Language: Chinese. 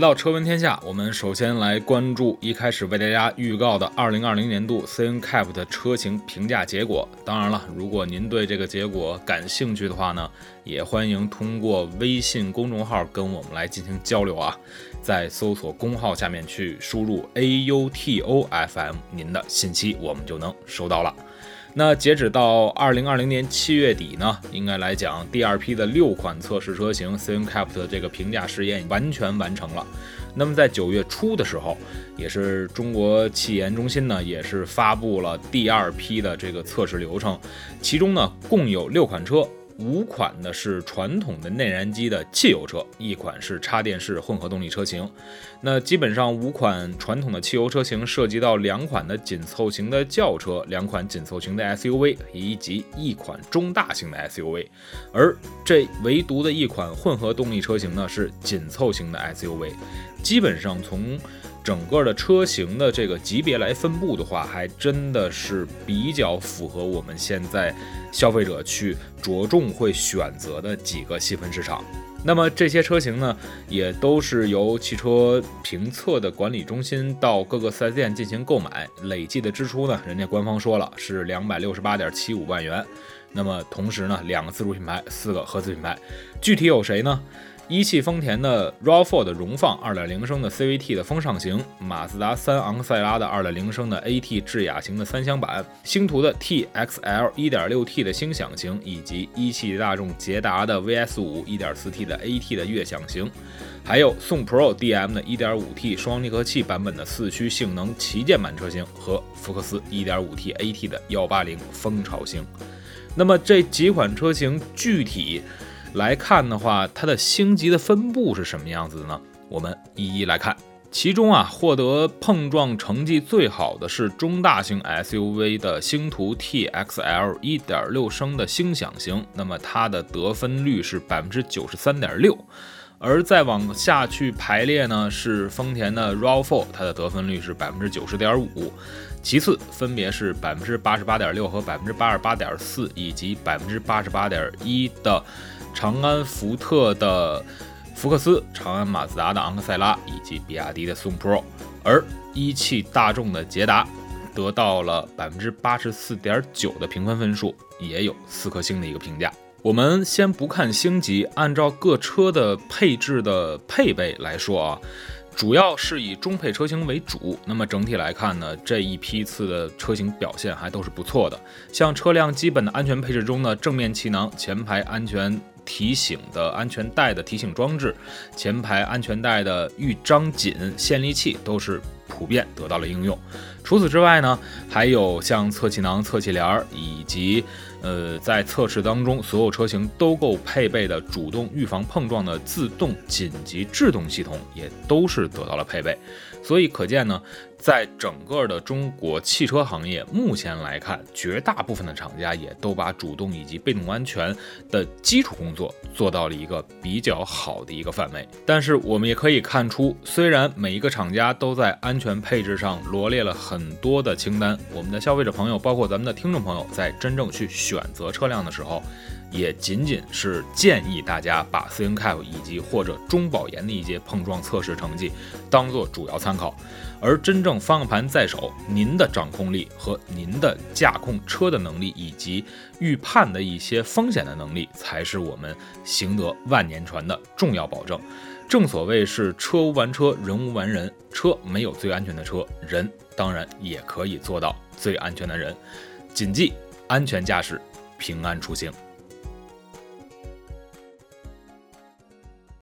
到车闻天下，我们首先来关注一开始为大家预告的2020年度 CNCAP 的车型评价结果。当然了，如果您对这个结果感兴趣的话呢，也欢迎通过微信公众号跟我们来进行交流啊。在搜索公号下面去输入 AUTOFM，您的信息我们就能收到了。那截止到二零二零年七月底呢，应该来讲，第二批的六款测试车型 CNCAP 的这个评价试验完全完成了。那么在九月初的时候，也是中国汽研中心呢，也是发布了第二批的这个测试流程，其中呢共有六款车。五款呢是传统的内燃机的汽油车，一款是插电式混合动力车型。那基本上五款传统的汽油车型涉及到两款的紧凑型的轿车，两款紧凑型的 SUV 以及一款中大型的 SUV。而这唯独的一款混合动力车型呢是紧凑型的 SUV。基本上从整个的车型的这个级别来分布的话，还真的是比较符合我们现在消费者去着重会选择的几个细分市场。那么这些车型呢，也都是由汽车评测的管理中心到各个 4S 店进行购买，累计的支出呢，人家官方说了是两百六十八点七五万元。那么同时呢，两个自主品牌，四个合资品牌，具体有谁呢？一汽丰田的 RAV4 的荣放2.0升的 CVT 的风尚型，马自达三昂克赛拉的2.0升的 AT 智雅型的三厢版，星途的 TXL 1.6T 的星享型，以及一汽大众捷达的 VS5 1.4T 的 AT 的悦享型，还有宋 Pro DM 的 1.5T 双离合器版本的四驱性能旗舰版车型和福克斯 1.5T AT 的180风潮型。那么这几款车型具体。来看的话，它的星级的分布是什么样子的呢？我们一一来看。其中啊，获得碰撞成绩最好的是中大型 SUV 的星途 TXL 1.6升的星享型，那么它的得分率是百分之九十三点六。而再往下去排列呢，是丰田的 RAV4，它的得分率是百分之九十点五。其次分别是百分之八十八点六和百分之八十八点四，以及百分之八十八点一的。长安福特的福克斯、长安马自达的昂克赛拉以及比亚迪的宋 Pro，而一汽大众的捷达得到了百分之八十四点九的评分分数，也有四颗星的一个评价。我们先不看星级，按照各车的配置的配备来说啊。主要是以中配车型为主，那么整体来看呢，这一批次的车型表现还都是不错的。像车辆基本的安全配置中呢，正面气囊、前排安全提醒的安全带的提醒装置、前排安全带的预张紧限离器都是普遍得到了应用。除此之外呢，还有像侧气囊、侧气帘儿以及。呃，在测试当中，所有车型都够配备的主动预防碰撞的自动紧急制动系统，也都是得到了配备。所以可见呢。在整个的中国汽车行业，目前来看，绝大部分的厂家也都把主动以及被动安全的基础工作做到了一个比较好的一个范围。但是我们也可以看出，虽然每一个厂家都在安全配置上罗列了很多的清单，我们的消费者朋友，包括咱们的听众朋友，在真正去选择车辆的时候，也仅仅是建议大家把 CNCAP 以及或者中保研的一些碰撞测试成绩当做主要参考。而真正方向盘在手，您的掌控力和您的驾控车的能力，以及预判的一些风险的能力，才是我们行得万年船的重要保证。正所谓是车无完车，人无完人。车没有最安全的车，人当然也可以做到最安全的人。谨记安全驾驶，平安出行。